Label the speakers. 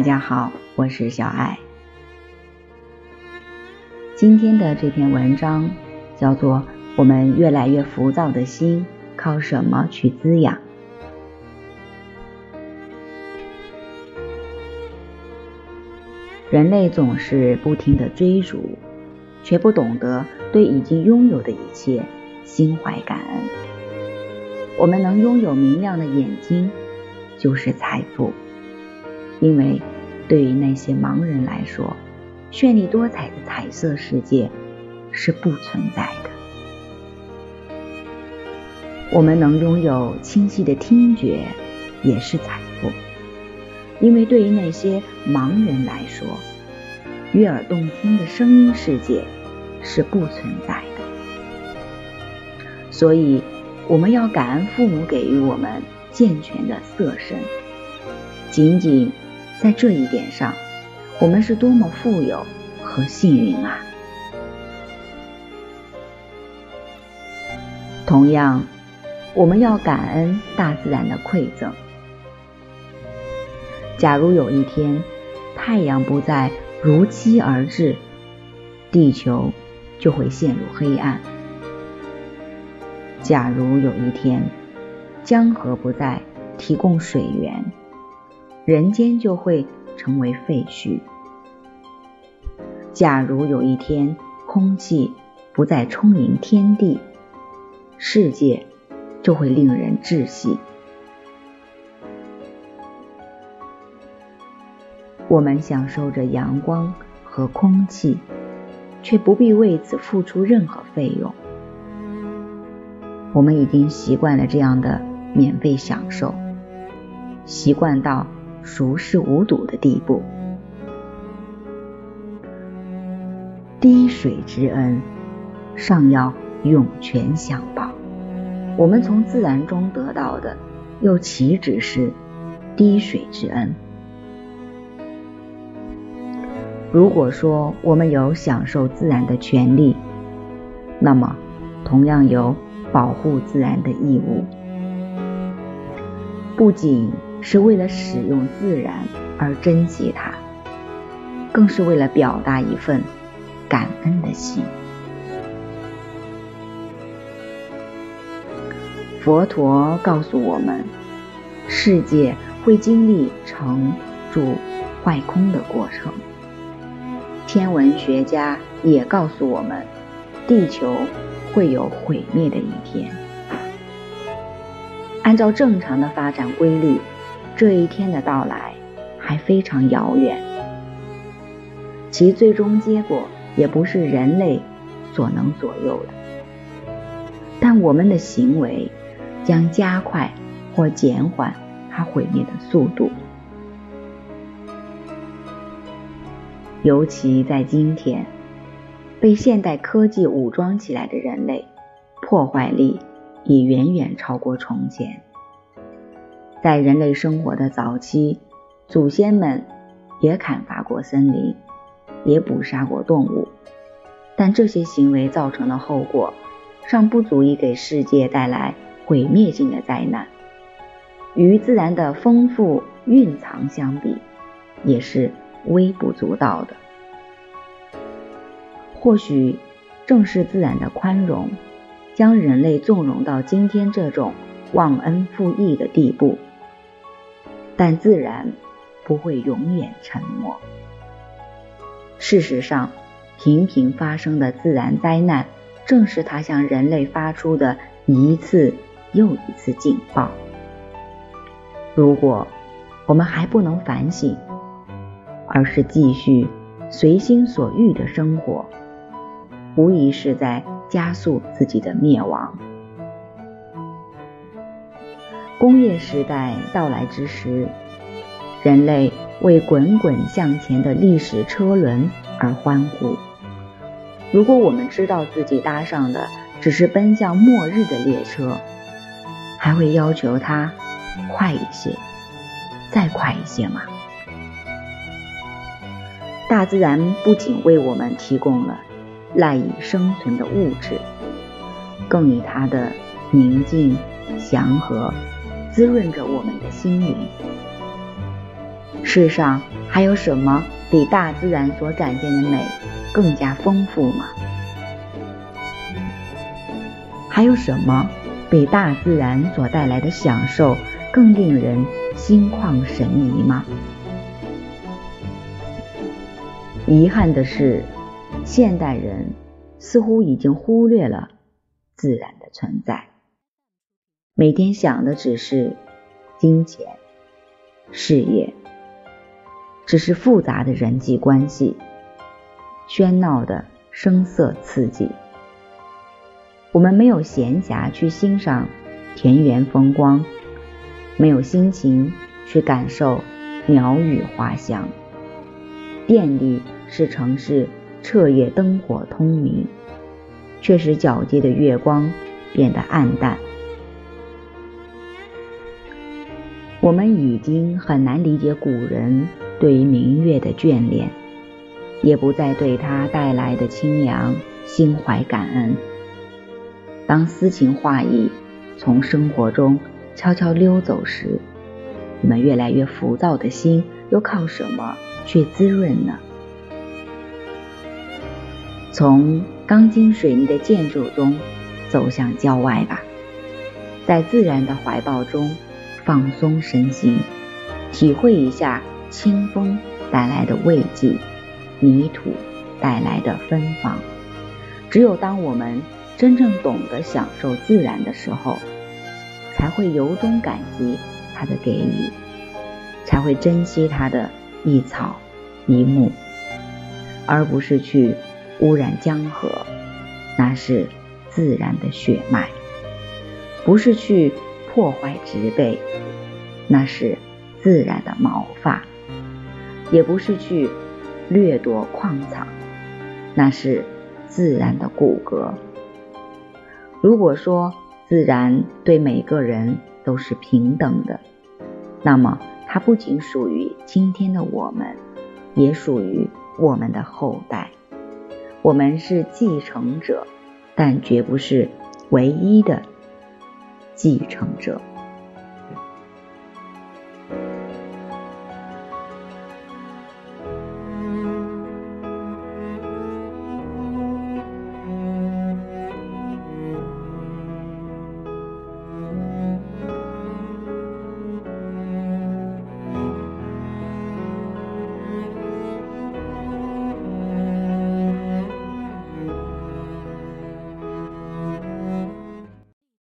Speaker 1: 大家好，我是小爱。今天的这篇文章叫做《我们越来越浮躁的心靠什么去滋养》。人类总是不停的追逐，却不懂得对已经拥有的一切心怀感恩。我们能拥有明亮的眼睛，就是财富。因为对于那些盲人来说，绚丽多彩的彩色世界是不存在的。我们能拥有清晰的听觉，也是财富。因为对于那些盲人来说，悦耳动听的声音世界是不存在的。所以，我们要感恩父母给予我们健全的色身。仅仅。在这一点上，我们是多么富有和幸运啊！同样，我们要感恩大自然的馈赠。假如有一天太阳不再如期而至，地球就会陷入黑暗；假如有一天江河不再提供水源，人间就会成为废墟。假如有一天空气不再充盈天地，世界就会令人窒息。我们享受着阳光和空气，却不必为此付出任何费用。我们已经习惯了这样的免费享受，习惯到。熟视无睹的地步，滴水之恩，尚要涌泉相报。我们从自然中得到的，又岂止是滴水之恩？如果说我们有享受自然的权利，那么同样有保护自然的义务，不仅。是为了使用自然而珍惜它，更是为了表达一份感恩的心。佛陀告诉我们，世界会经历成住坏空的过程。天文学家也告诉我们，地球会有毁灭的一天。按照正常的发展规律。这一天的到来还非常遥远，其最终结果也不是人类所能左右的。但我们的行为将加快或减缓它毁灭的速度。尤其在今天，被现代科技武装起来的人类，破坏力已远远超过从前。在人类生活的早期，祖先们也砍伐过森林，也捕杀过动物，但这些行为造成的后果尚不足以给世界带来毁灭性的灾难，与自然的丰富蕴藏相比，也是微不足道的。或许正是自然的宽容，将人类纵容到今天这种忘恩负义的地步。但自然不会永远沉默。事实上，频频发生的自然灾难，正是它向人类发出的一次又一次警报。如果我们还不能反省，而是继续随心所欲的生活，无疑是在加速自己的灭亡。工业时代到来之时，人类为滚滚向前的历史车轮而欢呼。如果我们知道自己搭上的只是奔向末日的列车，还会要求它快一些，再快一些吗？大自然不仅为我们提供了赖以生存的物质，更以它的宁静祥和。滋润着我们的心灵。世上还有什么比大自然所展现的美更加丰富吗？还有什么比大自然所带来的享受更令人心旷神怡吗？遗憾的是，现代人似乎已经忽略了自然的存在，每天想的只是金钱、事业，只是复杂的人际关系，喧闹的声色刺激。我们没有闲暇去欣赏田园风光，没有心情去感受鸟语花香，电力。使城市彻夜灯火通明，却使皎洁的月光变得暗淡。我们已经很难理解古人对于明月的眷恋，也不再对它带来的清凉心怀感恩。当诗情画意从生活中悄悄溜走时，我们越来越浮躁的心又靠什么去滋润呢？从钢筋水泥的建筑中走向郊外吧，在自然的怀抱中放松身心，体会一下清风带来的慰藉，泥土带来的芬芳。只有当我们真正懂得享受自然的时候，才会由衷感激它的给予，才会珍惜它的一草一木，而不是去。污染江河，那是自然的血脉；不是去破坏植被，那是自然的毛发；也不是去掠夺矿藏，那是自然的骨骼。如果说自然对每个人都是平等的，那么它不仅属于今天的我们，也属于我们的后代。我们是继承者，但绝不是唯一的继承者。